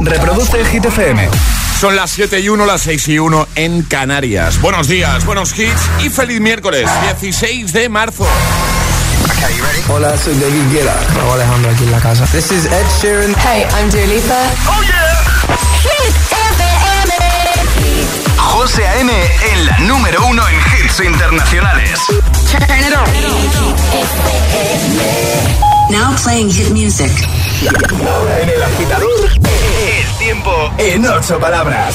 Reproduce el Hit FM. Son las 7 y 1, las 6 y 1 en Canarias. Buenos días, buenos hits y feliz miércoles, 16 de marzo. Hola, soy David Guetta. Raúl Alejandro aquí en la casa. This is Ed Sheeran. Hey, I'm Dua Lipa. ¡Oh, yeah! Hit FM. José A.M. en la número uno en hits internacionales. Turn it on. Now playing hit music. Ahora en el agitador, el tiempo en ocho palabras.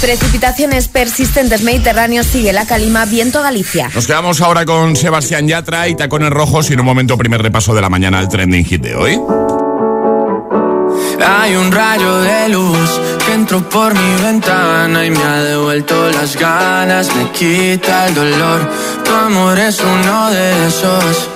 Precipitaciones persistentes mediterráneos, sigue la calima, viento Galicia. Nos quedamos ahora con Sebastián Yatra y Tacones Rojos y en un momento primer repaso de la mañana al trending hit de hoy. Hay un rayo de luz que entró por mi ventana y me ha devuelto las ganas, me quita el dolor. Tu amor es uno de esos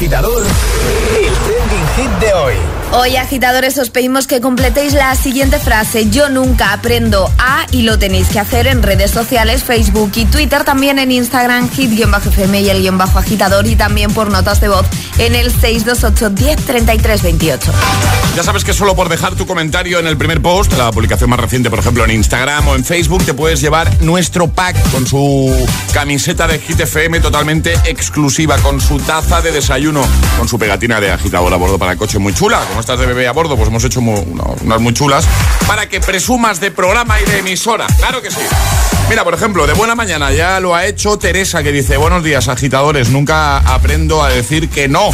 Agitador, hoy. Agitadores, os pedimos que completéis la siguiente frase. Yo nunca aprendo a y lo tenéis que hacer en redes sociales, Facebook y Twitter, también en Instagram, hit-fm y el guion bajo agitador y también por notas de voz en el 628 10 33 28. Ya sabes que solo por dejar tu comentario en el primer post, la publicación más reciente, por ejemplo, en Instagram o en Facebook, te puedes llevar nuestro pack con su camiseta de Hit FM totalmente exclusiva, con su taza de desayuno, con su pegatina de agitador a bordo para el coche muy chula. Estás de bebé a bordo, pues hemos hecho unas muy chulas para que presumas de programa y de emisora. Claro que sí. Mira, por ejemplo, de buena mañana ya lo ha hecho Teresa que dice, buenos días agitadores, nunca aprendo a decir que no.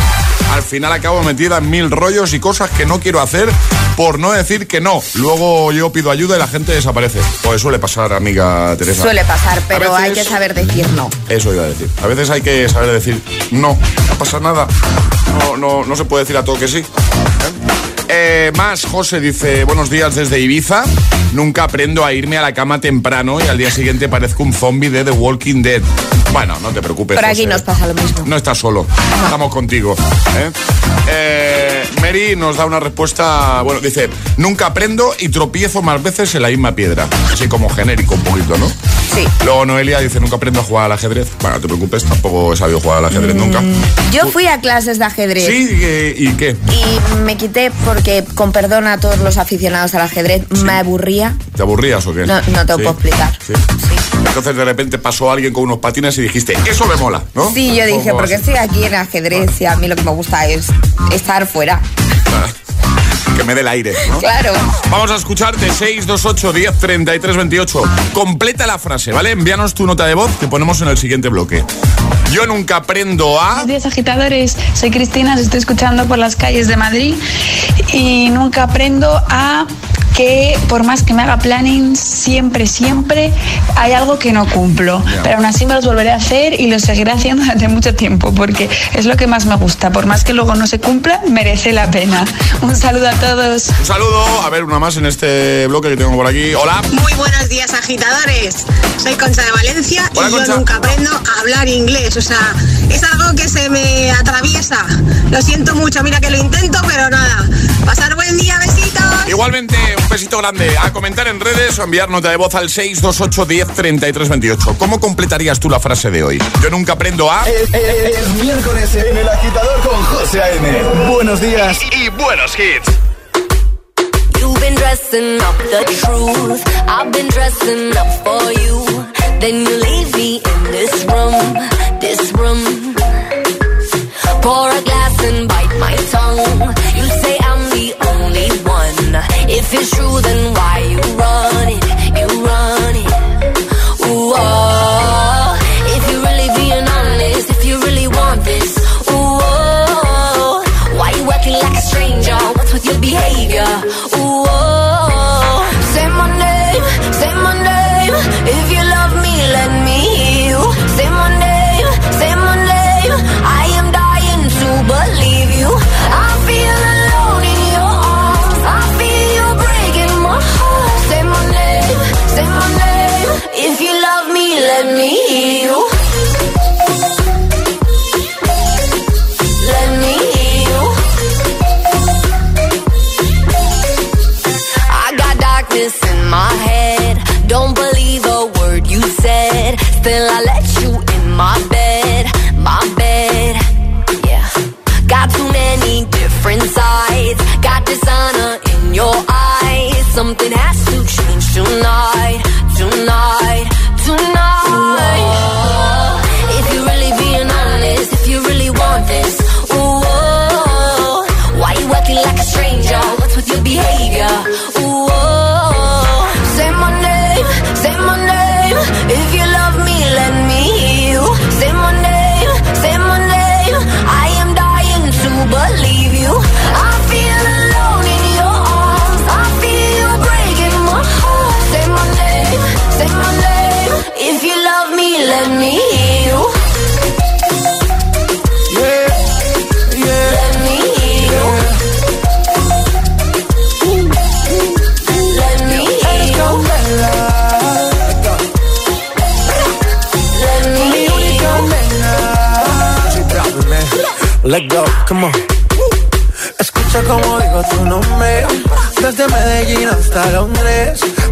Al final acabo metida en mil rollos y cosas que no quiero hacer por no decir que no. Luego yo pido ayuda y la gente desaparece. Pues suele pasar, amiga Teresa. Suele pasar, pero hay que saber decir no. Eso iba a decir. A veces hay que saber decir no, no pasa nada. No, no, no se puede decir a todo que sí. ¿eh? Eh, más, José dice, buenos días desde Ibiza. Nunca aprendo a irme a la cama temprano y al día siguiente parezco un zombie de The Walking Dead. Bueno, no te preocupes. Por aquí José. nos pasa lo mismo. No estás solo, estamos contigo. ¿eh? Eh, Mary nos da una respuesta, bueno, dice, nunca aprendo y tropiezo más veces en la misma piedra. Así como genérico un poquito, ¿no? Sí. Luego Noelia dice, nunca aprendo a jugar al ajedrez. Bueno, no te preocupes, tampoco he sabido jugar al ajedrez nunca. Yo fui a clases de ajedrez. Sí, ¿y, qué? Y me quité porque, con perdón a todos los aficionados al ajedrez, me aburría. ¿Te aburrías o qué? No, no te Sí. puedo explicar. Sí. Entonces de repente pasó alguien con unos patines y dijiste, eso me mola, ¿no? Sí, yo dije, porque así. estoy aquí en ajedrez y a mí lo que me gusta es estar fuera. Que me dé el aire, ¿no? Claro. Vamos a escucharte 628 10 33 28. Completa la frase, ¿vale? Envíanos tu nota de voz que ponemos en el siguiente bloque. Yo nunca aprendo a. Buenos días agitadores, soy Cristina, os estoy escuchando por las calles de Madrid y nunca aprendo a que por más que me haga planning, siempre, siempre hay algo que no cumplo. Ya. Pero aún así me los volveré a hacer y lo seguiré haciendo durante mucho tiempo porque es lo que más me gusta. Por más que luego no se cumpla, merece la pena. Un saludo a todos. Un saludo. A ver, una más en este bloque que tengo por aquí. Hola. Muy buenos días, agitadores. Soy Concha de Valencia Hola, y Concha. yo nunca aprendo a hablar inglés. O sea, es algo que se me atraviesa. Lo siento mucho, mira que lo intento, pero nada. Pasar buen día, besitos. Igualmente, un besito grande. A comentar en redes o enviar nota de voz al 628 10 33 28. ¿Cómo completarías tú la frase de hoy? Yo nunca aprendo a. Es, es- es miércoles en el agitador con José A.M. Buenos días y buenos hits. You've been dressing up the truth. I've been dressing up for you. Then you leave me in this room, this room. If it's true, then why you run head. Don't believe a word you said. Still, I let you in my bed, my bed. Yeah. Got too many different sides. Got dishonor in your eyes. Something has to change tonight, tonight, tonight. If Let go, come on. Escucha como digo tu nombre. Desde Medellín hasta Londres.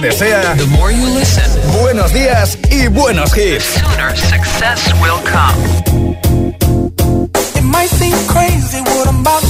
te desea listen, buenos días y buenos hits. It might seem crazy what I'm about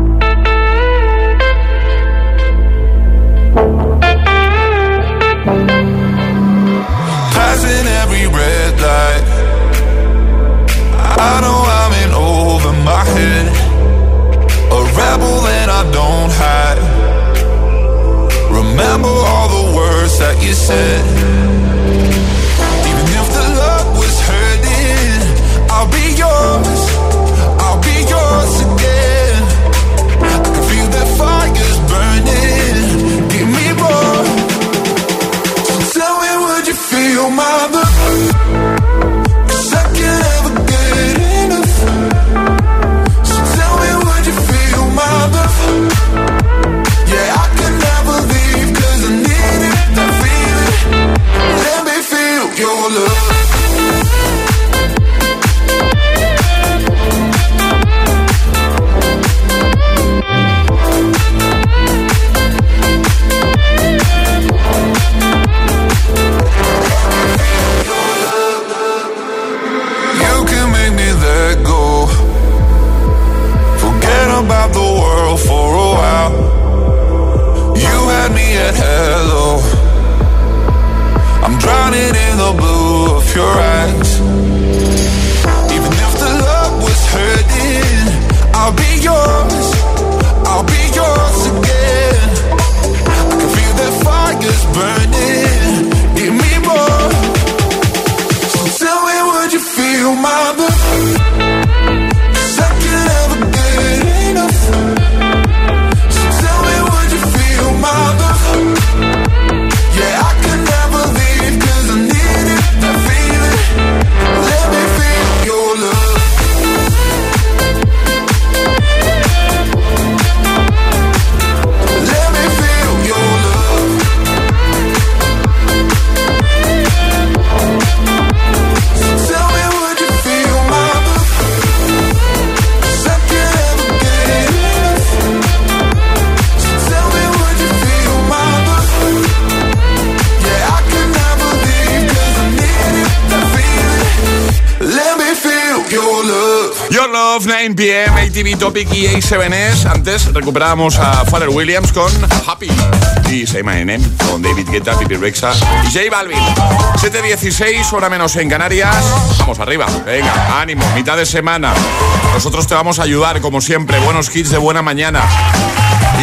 Love, 9 pm, ATV Topic y A7S. Antes recuperábamos a Father Williams con Happy y Say My Name con David Guetta, Pipi Rexa y J Balvin. 7.16, hora menos en Canarias. Vamos arriba, venga, ánimo, mitad de semana. Nosotros te vamos a ayudar, como siempre. Buenos hits de buena mañana.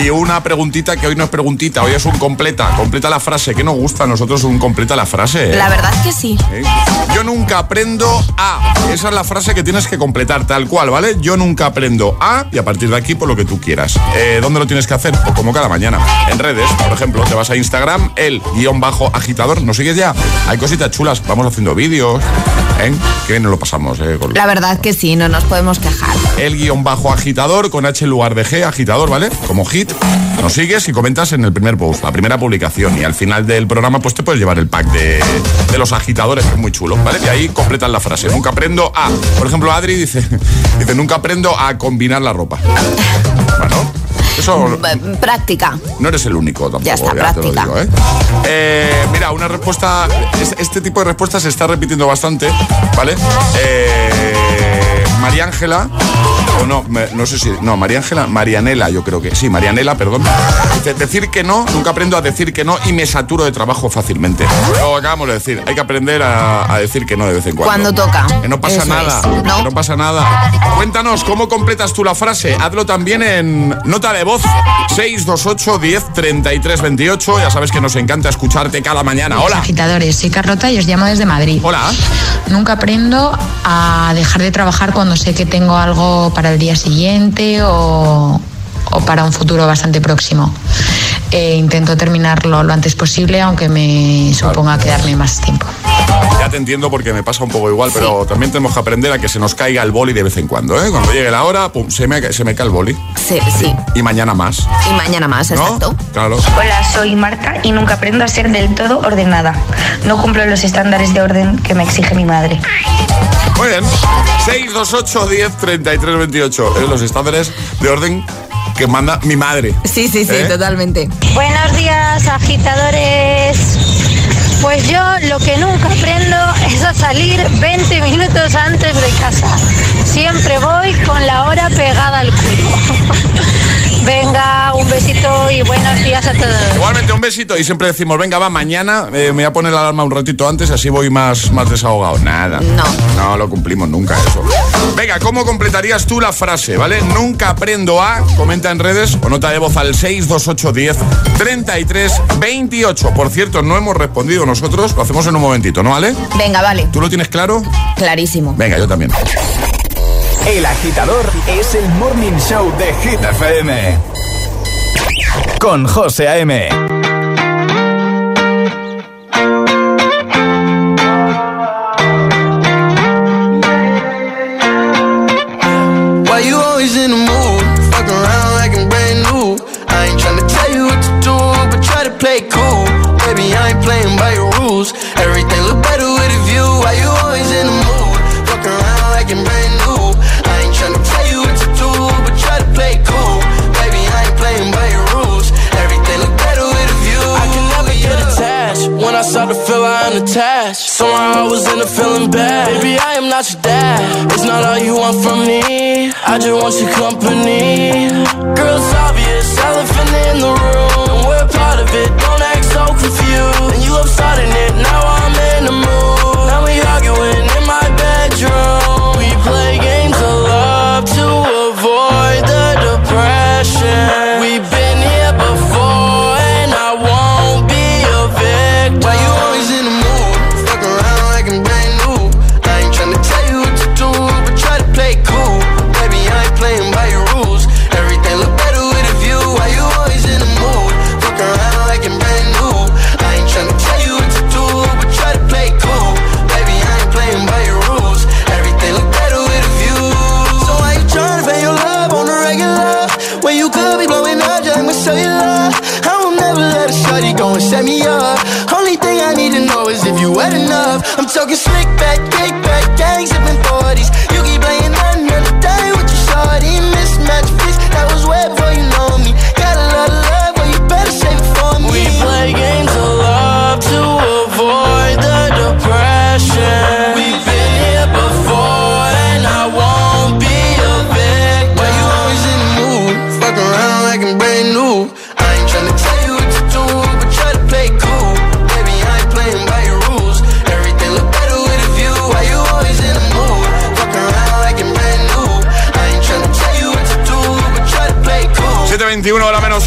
Y una preguntita que hoy no es preguntita, hoy es un completa. Completa la frase. ¿Qué nos gusta a nosotros un completa la frase? La verdad es que sí. ¿Eh? Yo nunca aprendo a. Esa es la frase que tienes que completar, tal cual, ¿vale? Yo nunca aprendo a y a partir de aquí por lo que tú quieras. Eh, ¿Dónde lo tienes que hacer? Pues como cada mañana. En redes, por ejemplo, te vas a Instagram, el guion bajo agitador. ¿No sigues ya? Hay cositas chulas. Vamos haciendo vídeos. ¿eh? Que bien nos lo pasamos. ¿eh? Con- La verdad que sí, no nos podemos quejar. el guion bajo agitador con H en lugar de G, agitador, ¿vale? Como hit. Nos sigues y comentas en el primer post, la primera publicación. Y al final del programa, pues te puedes llevar el pack de, de los agitadores, que es muy chulo, ¿vale? Y ahí completan la frase. Nunca aprendo a. Por ejemplo, Adri dice, dice nunca aprendo a combinar la ropa. Bueno, eso B- Práctica. no eres el único tampoco. Ya está, práctica. digo, ¿eh? Eh, mira, una respuesta. es- Este tipo de respuestas se está repitiendo bastante, ¿vale? Eh, María Ángela. O no, me- no sé si. No, María Ángela, Marianela, yo creo que. Sí, Marianela, perdón. Dice, decir que no, nunca aprendo a decir que no y me saturo de trabajo fácilmente. Lo acabamos de decir. Hay que aprender a, a decir que no de vez en cuando. Cuando toca. Que no pasa Eso nada. es. No. Que no pasa nada. Cuéntanos cómo completas tú la frase. Hazlo también en nota de voz 628 10 33 28. Ya sabes que nos encanta escucharte cada mañana. Hola. Agitadores, soy Carlota y os llamo desde Madrid. Hola. Nunca aprendo a dejar de trabajar cuando sé que tengo algo para el día siguiente o, o para un futuro bastante próximo. Eh, intento terminarlo lo antes posible, aunque me suponga quedarme más tiempo. Ya te entiendo porque me pasa un poco igual, pero también tenemos que aprender a que se nos caiga el boli de vez en cuando. ¿eh? Cuando llegue la hora, pum, se me, se me cae el boli. Sí, sí. Y mañana más. Y mañana más, ¿No? exacto. Claro. Hola, soy Marta y nunca aprendo a ser del todo ordenada. No cumplo los estándares de orden que me exige mi madre. Muy bien. 628 10 33 28. Es los estándares de orden que manda mi madre. Sí, sí, sí, ¿Eh? totalmente. Buenos días, agitadores. Pues yo lo que nunca aprendo es a salir 20 minutos antes de casa. Siempre voy con la hora pegada al culo. Venga, un besito y buenos días a todos. Igualmente un besito y siempre decimos, venga, va, mañana eh, me voy a poner la alarma un ratito antes, así voy más, más desahogado. Nada. No. No lo cumplimos nunca eso. Venga, ¿cómo completarías tú la frase, vale? Nunca aprendo a, comenta en redes o nota de voz al 62810 33 28. Por cierto, no hemos respondido nosotros, lo hacemos en un momentito, ¿no, vale? Venga, vale. ¿Tú lo tienes claro? Clarísimo. Venga, yo también. El agitador es el morning show de Hit. Con José A.M. Your dad. It's not all you want from me. I just want your company. Girl,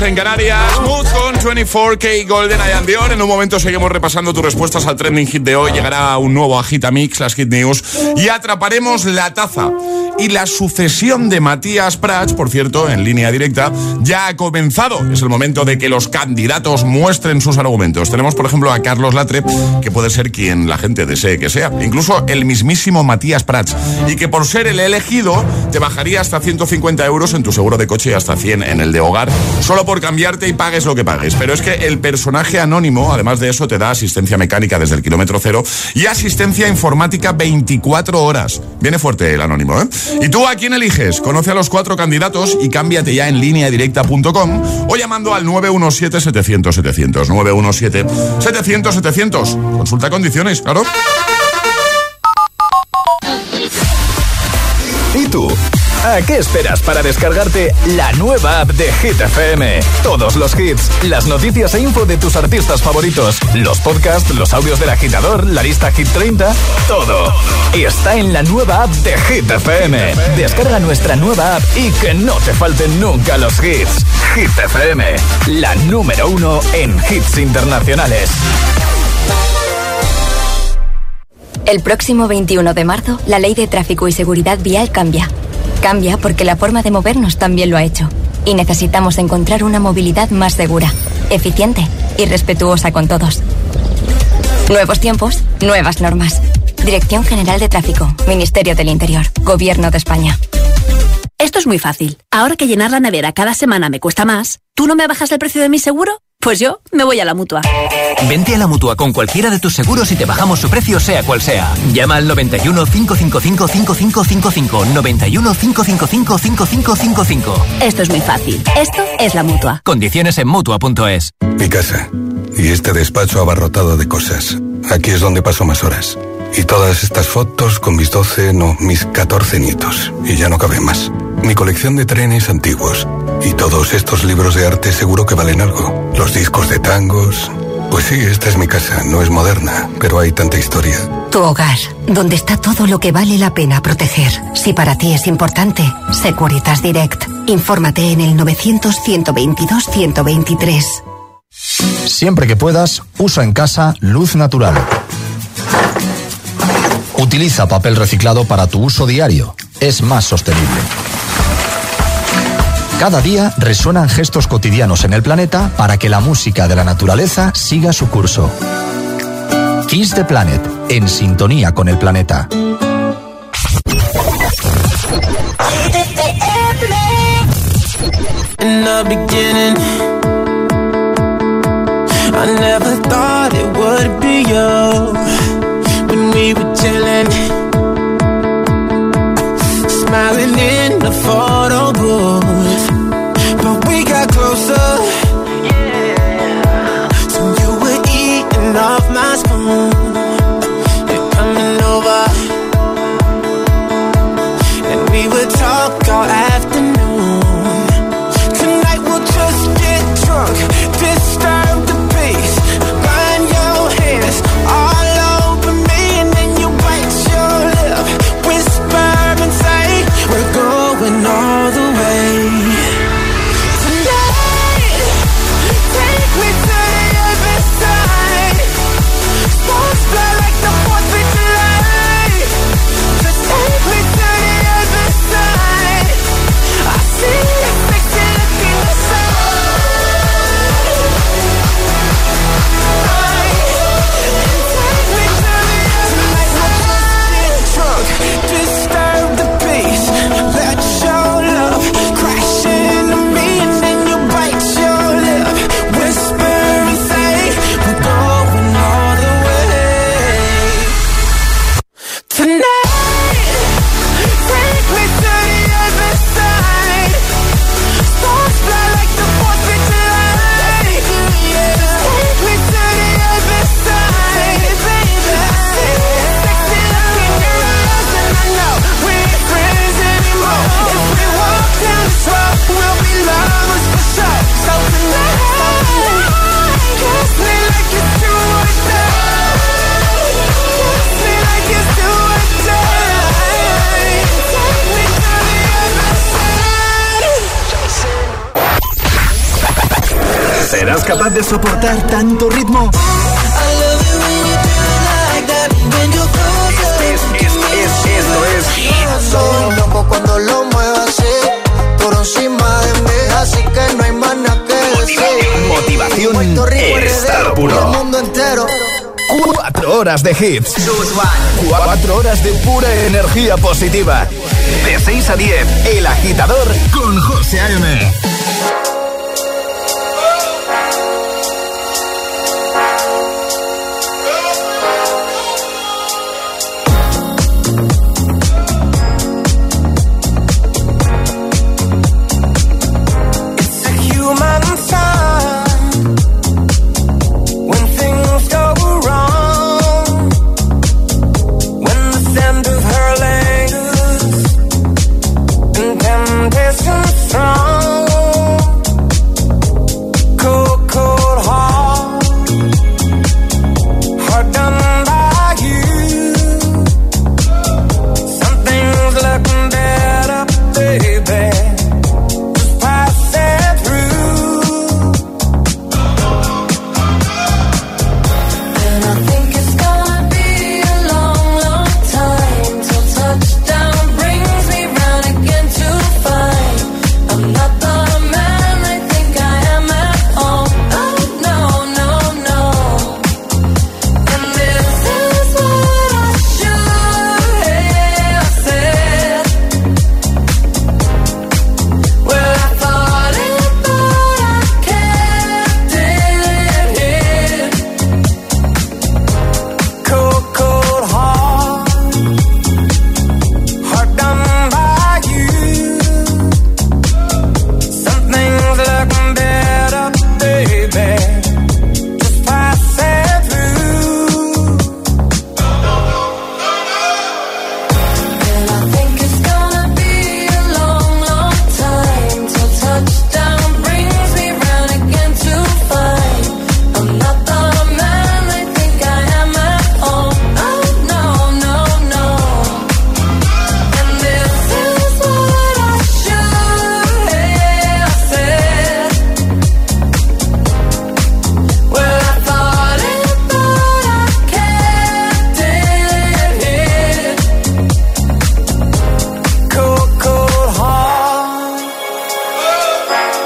en Canarias. Mood con 24K Golden I Dior. En un momento seguimos repasando tus respuestas al trending hit de hoy. Llegará un nuevo Agita Mix, las Hit News. Y atraparemos la taza. Y la sucesión de Matías Prats, por cierto, en línea directa, ya ha comenzado. Es el momento de que los candidatos muestren sus argumentos. Tenemos, por ejemplo, a Carlos Latre, que puede ser quien la gente desee que sea. Incluso el mismísimo Matías Prats. Y que por ser el elegido, te bajaría hasta 150 euros en tu seguro de coche y hasta 100 en el de hogar, solo por cambiarte y pagues lo que pagues. Pero es que el personaje anónimo, además de eso, te da asistencia mecánica desde el kilómetro cero y asistencia informática 24 horas. Viene fuerte el anónimo, ¿eh? ¿Y tú a quién eliges? Conoce a los cuatro candidatos y cámbiate ya en línea directa.com o llamando al 917-700-700. 917-700-700. Consulta condiciones, claro. ¿A qué esperas para descargarte la nueva app de Hit FM? Todos los hits, las noticias e info de tus artistas favoritos, los podcasts, los audios del agitador, la lista Hit 30, todo. Está en la nueva app de Hit FM. Descarga nuestra nueva app y que no te falten nunca los hits. Hit FM, la número uno en hits internacionales. El próximo 21 de marzo, la ley de tráfico y seguridad vial cambia. Cambia porque la forma de movernos también lo ha hecho. Y necesitamos encontrar una movilidad más segura, eficiente y respetuosa con todos. Nuevos tiempos, nuevas normas. Dirección General de Tráfico, Ministerio del Interior, Gobierno de España. Esto es muy fácil. Ahora que llenar la nevera cada semana me cuesta más, ¿tú no me bajas el precio de mi seguro? Pues yo me voy a la mutua. Vente a la mutua con cualquiera de tus seguros y te bajamos su precio, sea cual sea. Llama al 91 555 5555. 91 555 5555. Esto es muy fácil. Esto es la mutua. Condiciones en mutua.es. Mi casa. Y este despacho abarrotado de cosas. Aquí es donde paso más horas. Y todas estas fotos con mis 12, no, mis 14 nietos. Y ya no cabe más. Mi colección de trenes antiguos. Y todos estos libros de arte seguro que valen algo. Los discos de tangos. Pues sí, esta es mi casa. No es moderna, pero hay tanta historia. Tu hogar, donde está todo lo que vale la pena proteger. Si para ti es importante, Securitas Direct. Infórmate en el 900-122-123. Siempre que puedas, usa en casa luz natural. Utiliza papel reciclado para tu uso diario. Es más sostenible. Cada día resuenan gestos cotidianos en el planeta para que la música de la naturaleza siga su curso. Kiss the Planet, en sintonía con el planeta. Chilling, smiling in the photo booth. Tanto ritmo? Es, es, es, esto es Soy loco cuando lo muevo así, por encima de mí, así que no hay más nada que decir. Motivación estado RD, puro. el mundo entero. Cuatro horas de hits. Cuatro horas de pura energía positiva. De 6 a 10, El Agitador con José A.M.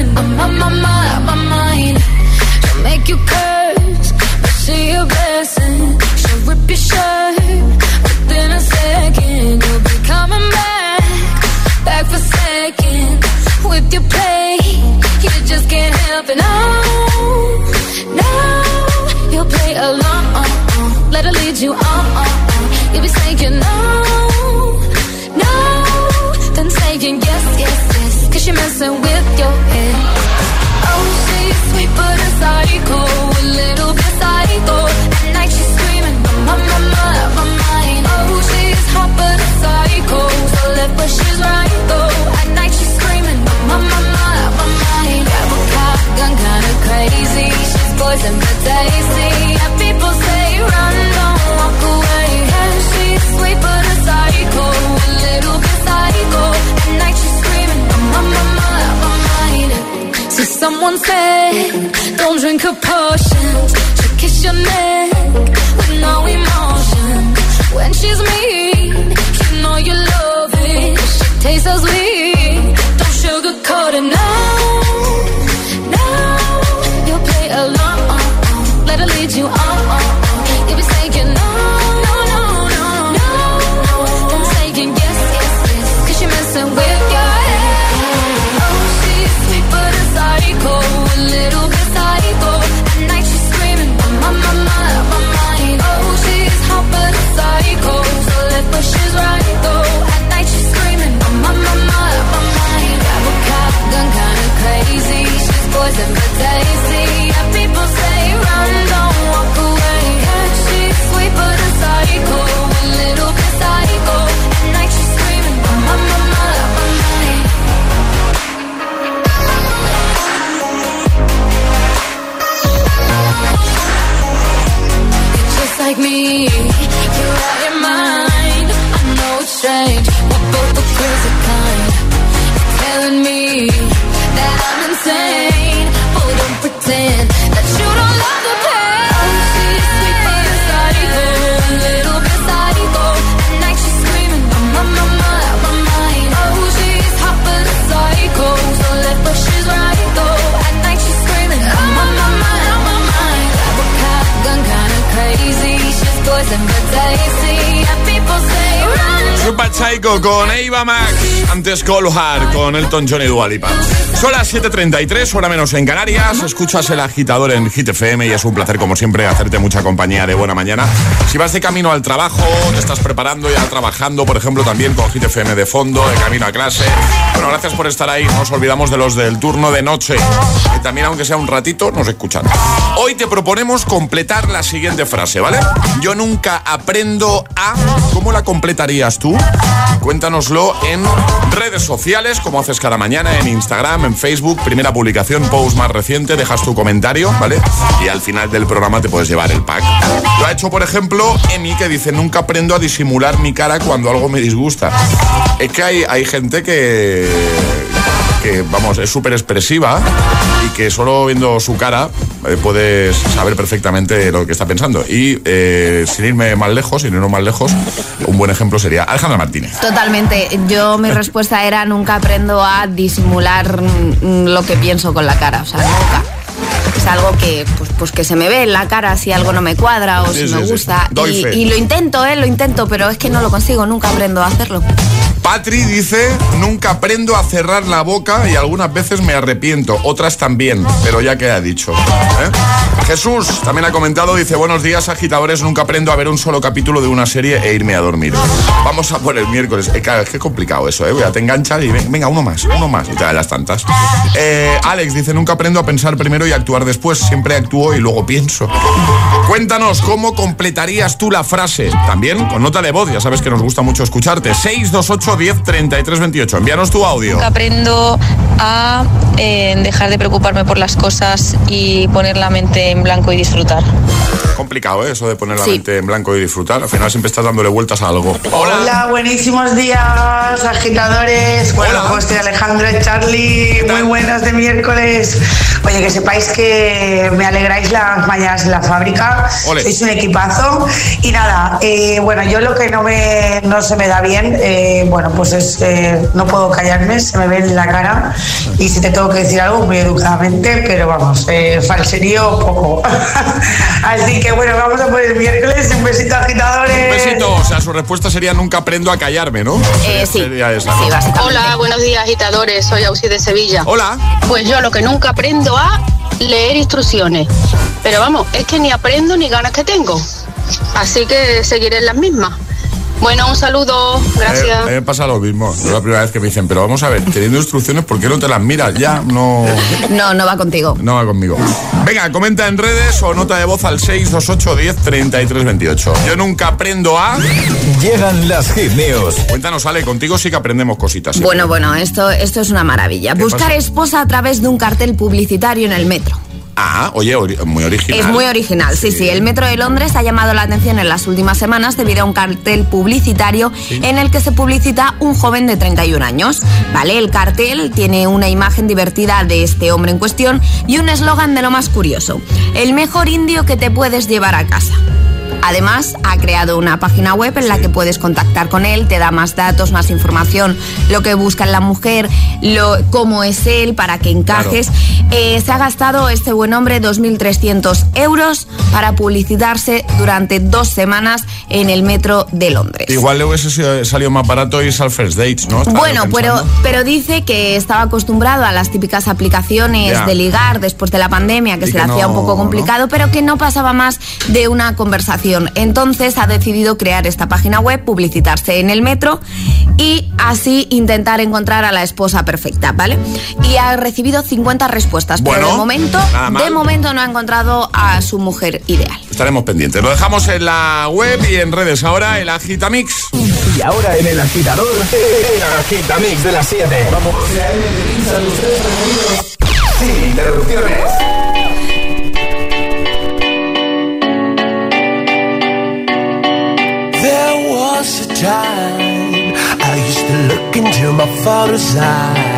I'm on my mind. She'll make you curse, but she a blessing. She'll rip your shirt within a second. You'll be coming back, back for second. With your play, you just can't help it. No, no, you'll play along. Uh, uh. Let her lead you on. Uh, you'll be saying no, no, then saying yes, yes, yes. Cause you're messing with people say run, don't walk away. And she's sweet but a psycho, a little psycho. At night she's screaming, I'm on my mind, mind. So someone said, don't drink her potions. She'll kiss your neck with no emotion. When she's mean, me. Con Eva Max. Antes Cole Hard con Elton John y Dua Lipa. Son las 7.33, hora menos en Canarias. Escuchas el agitador en Hit FM y es un placer, como siempre, hacerte mucha compañía de buena mañana. Si vas de camino al trabajo, te estás preparando ya trabajando, por ejemplo, también con Hit FM de fondo, de camino a clase. Bueno, gracias por estar ahí. No nos olvidamos de los del turno de noche, que también, aunque sea un ratito, nos escuchan. Hoy te proponemos completar la siguiente frase, ¿vale? Yo nunca aprendo a. ¿Cómo la completarías tú? Cuéntanoslo en redes sociales, como haces cada mañana, en Instagram, en Facebook, primera publicación, post más reciente, dejas tu comentario, ¿vale? Y al final del programa te puedes llevar el pack. Lo ha hecho, por ejemplo, Emi, que dice, nunca aprendo a disimular mi cara cuando algo me disgusta. Es que hay, hay gente que que vamos, es súper expresiva y que solo viendo su cara eh, puedes saber perfectamente lo que está pensando. Y eh, sin irme más lejos, sin irnos más lejos, un buen ejemplo sería Alejandra Martínez. Totalmente. Yo mi respuesta era nunca aprendo a disimular mm, lo que pienso con la cara. O sea, nunca. Es algo que, pues, pues que se me ve en la cara si algo no me cuadra o Sí, si sí, me gusta. Y lo intento, ¿eh? Lo intento, pero es que no lo consigo. Nunca aprendo a hacerlo. Patri dice, nunca aprendo a cerrar la boca y algunas veces me arrepiento, otras también, pero ya queda dicho. ¿eh? Jesús también ha comentado, dice, buenos días agitadores, nunca aprendo a ver un solo capítulo de una serie e irme a dormir. Vamos a por el miércoles. Eh, es que complicado eso, ¿eh? Ya te enganchas y ven- venga, uno más, uno más, y las tantas. Eh, Alex dice, nunca aprendo a pensar primero y actuar después, siempre actúo y luego pienso. Cuéntanos cómo completarías tú la frase. También con nota de voz, ya sabes que nos gusta mucho escucharte. 628 10 33 28. Envíanos tu audio. Nunca aprendo a eh, dejar de preocuparme por las cosas y poner la mente en blanco y disfrutar. Complicado, ¿eh? Eso de poner la Sí. mente en blanco y disfrutar. Al final siempre estás dándole vueltas a algo. Hola, buenísimos días, agitadores. Bueno, José, Alejandro y Charlie, muy buenas de miércoles. Oye, que sepáis que me alegráis las mañanas en la fábrica. Ole. Sois un equipazo. Y nada, eh, bueno, yo lo que no, me, no se me da bien, eh, bueno, pues es, eh, no puedo callarme, se me ve en la cara. Y si te tengo que decir algo, muy educadamente, pero vamos, eh, falserío poco. Así que bueno, vamos a por el miércoles. Un besito, agitadores. Un besito. O sea, su respuesta sería nunca aprendo a callarme, ¿no? Eh, sí. Sería esa. Hola, buenos días agitadores, soy Ausi de Sevilla. Hola. Pues yo lo que nunca aprendo a leer instrucciones. Pero vamos, es que ni aprendo ni ganas que tengo. Así que seguiré en las mismas. Bueno, un saludo, gracias. A mí me pasa lo mismo. Es la primera vez que me dicen, pero vamos a ver, teniendo instrucciones, ¿por qué no te las miras? Ya, no. No, no va contigo. No va conmigo. Venga, comenta en redes o nota de voz al 628 10 33 28. Yo nunca aprendo a. Llegan las hit news. Cuéntanos, Ale, contigo sí que aprendemos cositas. siempre. Bueno, bueno, esto, esto es una maravilla. ¿Qué Buscar pasa? esposa a través de un cartel publicitario en el metro. Ah, oye, muy original. Es muy original, sí, sí, El Metro de Londres ha llamado la atención en las últimas semanas debido a un cartel publicitario en el que se publicita un joven de 31 años. ¿Vale? El cartel tiene una imagen divertida de este hombre en cuestión y un eslogan de lo más curioso. El mejor indio que te puedes llevar a casa. Además, ha creado una página web en la que puedes contactar con él, te da más datos, más información, lo que busca en la mujer, lo, cómo es él, para que encajes. Eh, se ha gastado este buen hombre 2.300 euros para publicitarse durante dos semanas en el metro de Londres. Igual le hubiese salido más barato irse al First Dates, ¿no? bueno, pero, pero dice que estaba acostumbrado a las típicas aplicaciones de ligar después de la pandemia, que se le hacía un poco complicado, pero que no pasaba más de una conversación entonces ha decidido crear esta página web, publicitarse en el metro y así intentar encontrar a la esposa perfecta, ¿vale? Y ha recibido 50 respuestas, pero de momento, de momento no ha encontrado a su mujer ideal. Estaremos pendientes. Lo dejamos en la web y en redes ahora, el Agitamix. Y ahora en el agitador, el Agitamix de las 7. Vamos. Sin interrupciones. time I used to look into my father's eyes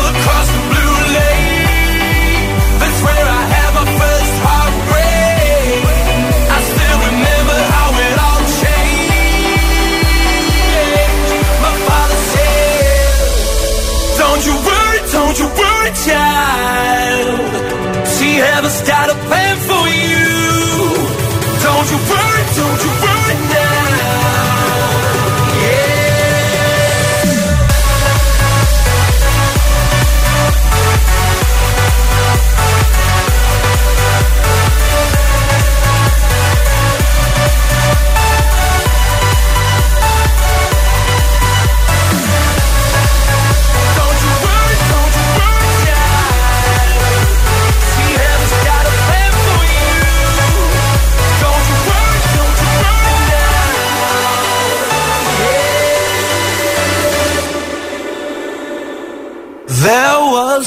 don't you worry, child. See heaven's got a plan for you. Don't you worry, don't you worry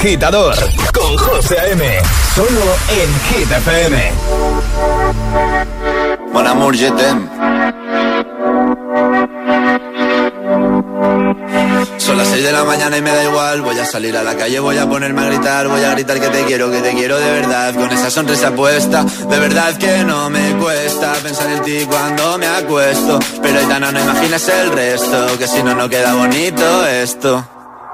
Agitador con José A.M. Solo en Hit FM. Mon amour. Son las 6 de la mañana y me da igual. Voy a salir a la calle, voy a ponerme a gritar. Voy a gritar que te quiero, que te quiero de verdad. Con esa sonrisa puesta, de verdad que no me cuesta pensar en ti cuando me acuesto. Pero Aitana, no imaginas el resto, que si no, no queda bonito esto.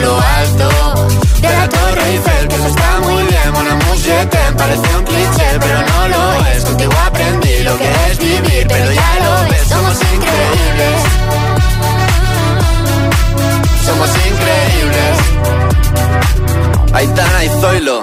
lo alto. De la Torre Eiffel, que eso está muy bien, Mona te parece un cliché, pero no lo es. Contigo aprendí lo que es vivir, pero ya lo ves, somos increíbles somos increíbles. Aitana y Zoilo.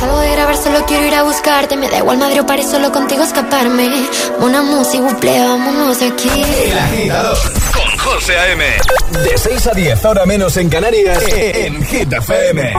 Salgo de grabar, solo quiero ir a buscarte. Me da igual madre o París, solo contigo escaparme. Una música, buple, vámonos de aquí. El agitador con José A.M. De 6 a 10, ahora menos en Canarias, en Hit FM.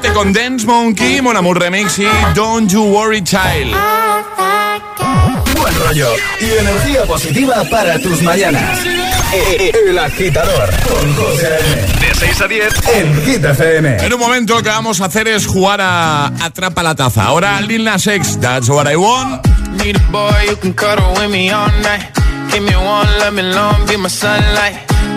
7 con Dance Monkey, Mon Amour Remix y Don't You Worry Child. Buen rollo y energía positiva para tus mañanas. El agitador con José De 6 a 10 en Hit FM. En un momento lo que vamos a hacer es jugar a Atrapa la Taza. Ahora Lil Nas X, That's What I Want. Need a boy you can cuddle with me all night. Give me one, let me long, be my sunlight.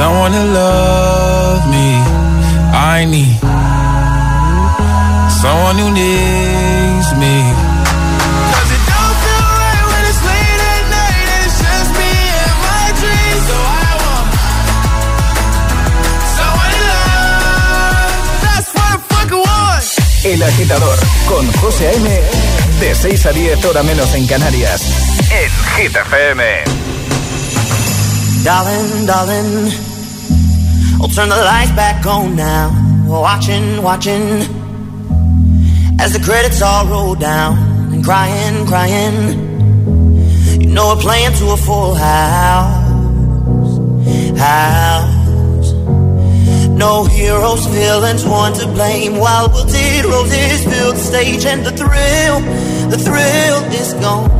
someone to love me. I need someone who needs me. 'Cause it don't feel right when it's late at night and it's just me and my dreams. So I want someone to love. That's what I fucking want. El agitador con José A.M. De 6 a 10 hora menos en Canarias. En Hit FM. Darling, darling, I'll turn the lights back on now. Watching, watching, as the credits all roll down. And crying, crying, you know we're playing to a full house. House. No heroes, villains, one to blame. While wilted roses fill the stage, and the thrill, the thrill is gone.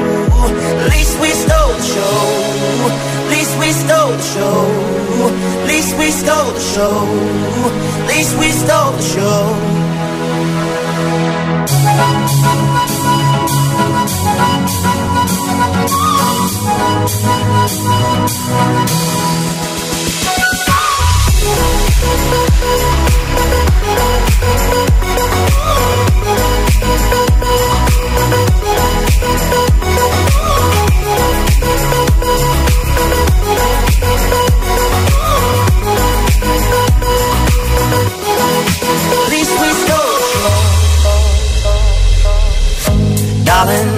Least we stole the show. Least we stole the show. Least we stole the show. Least we stole the show.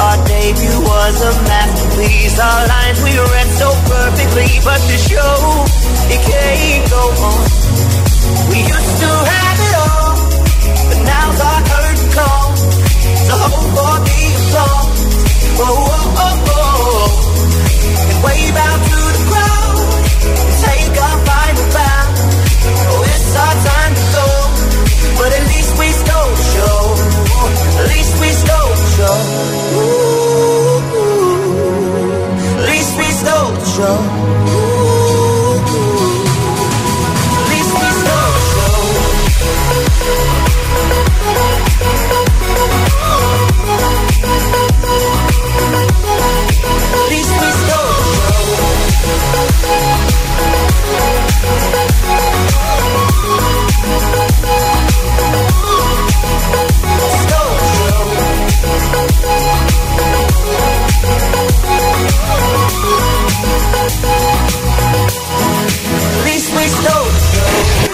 Our debut was a masterpiece. Are lines we read so perfectly, but the show it can't go on. We used to have it all, but now's our curtain call. So hold for the applause. Oh, oh, oh, oh. And wave out to the crowd and take our final bow. Oh, it's our time but at least we stole the show. At least we stole the show. Ooh, at least we stole the show.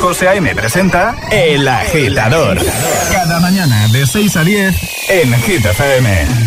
José A.M. presenta El Agitador. Cada mañana de 6 a 10 en Hit I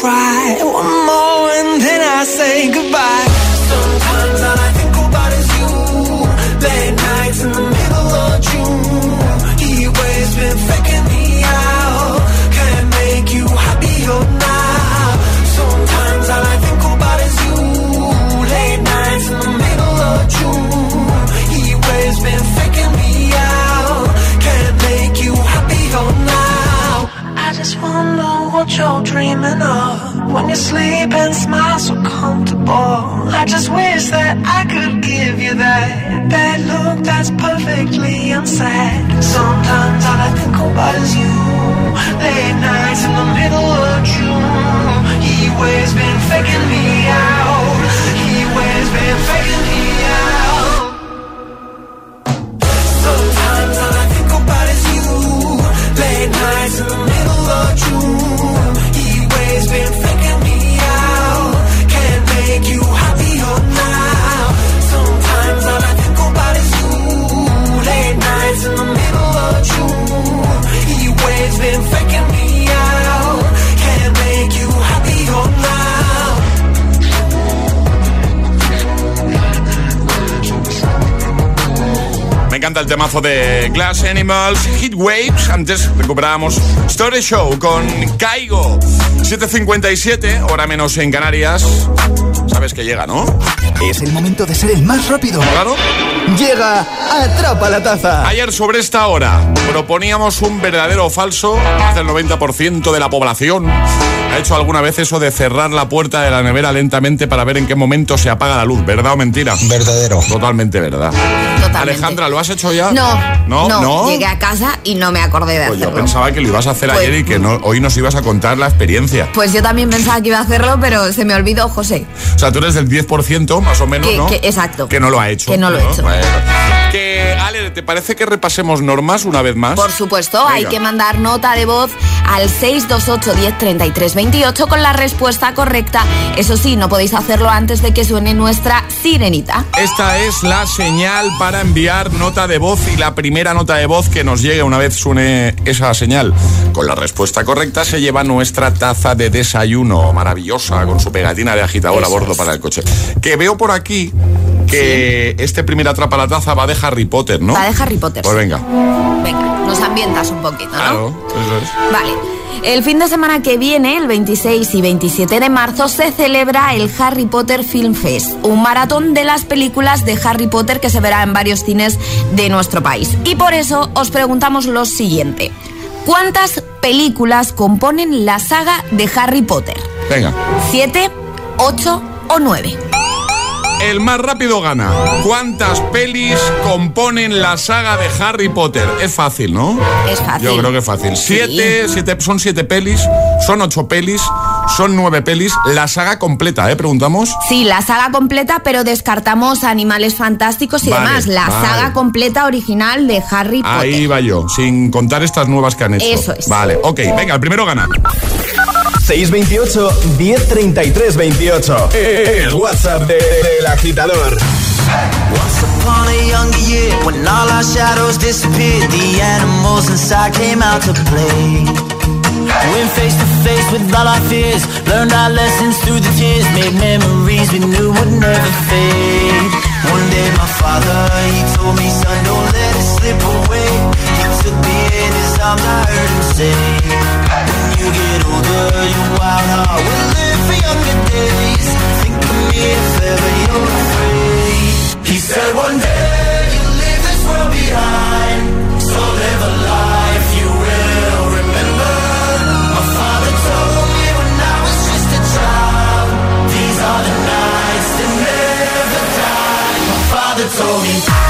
cry. One more and then I say goodbye. Sometimes all I think about is you. Late nights in the middle of June. He waves been faking me out. Can't make you happier now. Sometimes all I think about is you. Late nights in the middle of June. He waves been faking me out. Can't make you happier now. I just wonder what you're dreaming of when you sleep and smile so comfortable. I just wish that I could give you that that look that's perfectly unsaid. Sometimes all I think about is you. Encanta el temazo de Glass Animals, Heat Waves. Antes recuperábamos Story Show con Caigo. 7.57, hora menos en Canarias. Sabes que llega, ¿no? Es el momento de ser el más rápido. Claro. Llega Atrapa la Taza. Ayer sobre esta hora proponíamos un verdadero o falso. Más del 90% de la población ha hecho alguna vez eso de cerrar la puerta de la nevera lentamente para ver en qué momento se apaga la luz. ¿Verdad o mentira? Verdadero. Totalmente verdad. Alejandra, ¿lo has hecho ya? No, No, no, no. Llegué a casa y no me acordé de Pues yo hacerlo. pensaba que lo ibas a hacer Pues- ayer y que no, hoy nos ibas a contar la experiencia. Pues yo también pensaba que iba a hacerlo, pero se me olvidó, José. O sea, tú eres del 10% más o menos, Que- ¿no? que- exacto. Que no lo ha hecho. Que no lo he hecho. Bueno. Que, Ale, ¿te parece que repasemos normas una vez más? Por supuesto, hay que mandar nota de voz al 628 10 33 28 con la respuesta correcta. Eso sí, no podéis hacerlo antes de que suene nuestra sirenita. Esta es la señal para enviar nota de voz y la primera nota de voz que nos llegue una vez suene esa señal. Con la respuesta correcta se lleva nuestra taza de desayuno maravillosa con su pegatina de agitador a bordo para el coche. Que veo por aquí que este primer atrapa la taza va de Harry Potter, ¿no? Va de Harry Potter. Pues venga. Venga, nos ambientas un poquito, ¿no? Claro, eso es. Vale. El fin de semana que viene, el 26 y 27 de marzo, se celebra el Harry Potter Film Fest, un maratón de las películas de Harry Potter que se verá en varios cines de nuestro país. Y por eso os preguntamos lo siguiente. ¿Cuántas películas componen la saga de Harry Potter? Venga. ¿Siete, ocho o nueve? El más rápido gana. ¿Cuántas pelis componen la saga de Harry Potter? Es fácil, ¿no? Es fácil. Yo creo que es fácil. Siete, siete, son siete pelis, son ocho pelis, son nueve pelis. La saga completa, ¿eh? Preguntamos. Sí, la saga completa, pero descartamos animales fantásticos y Vale, demás. La vale. saga completa original de Harry Potter. Ahí va yo, sin contar estas nuevas que han hecho. Eso es. Vale, ok, venga, el primero gana. 628 1033 28. El WhatsApp de- del agitador. Once upon a younger year, when all our shadows disappeared, the animals inside came out to play. Went face to face with all our fears, learned our lessons through the tears, made memories we knew would never fade. One day my father, he told me, son, don't let it slip away. He took me in his arms, I heard him say, get older, your wild heart will live for younger days. Think of me if ever you're afraid. He said one day you'll leave this world behind, so live a life you will remember. My father told me when I was just a child, these are the nights that never die. My father told me.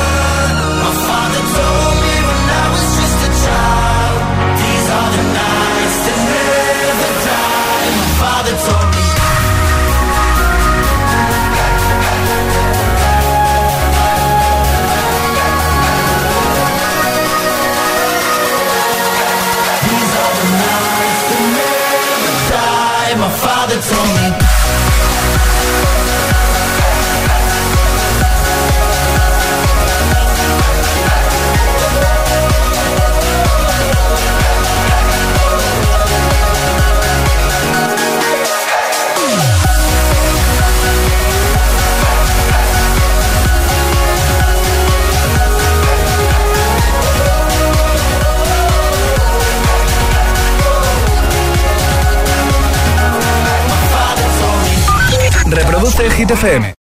Reproduce el Hit.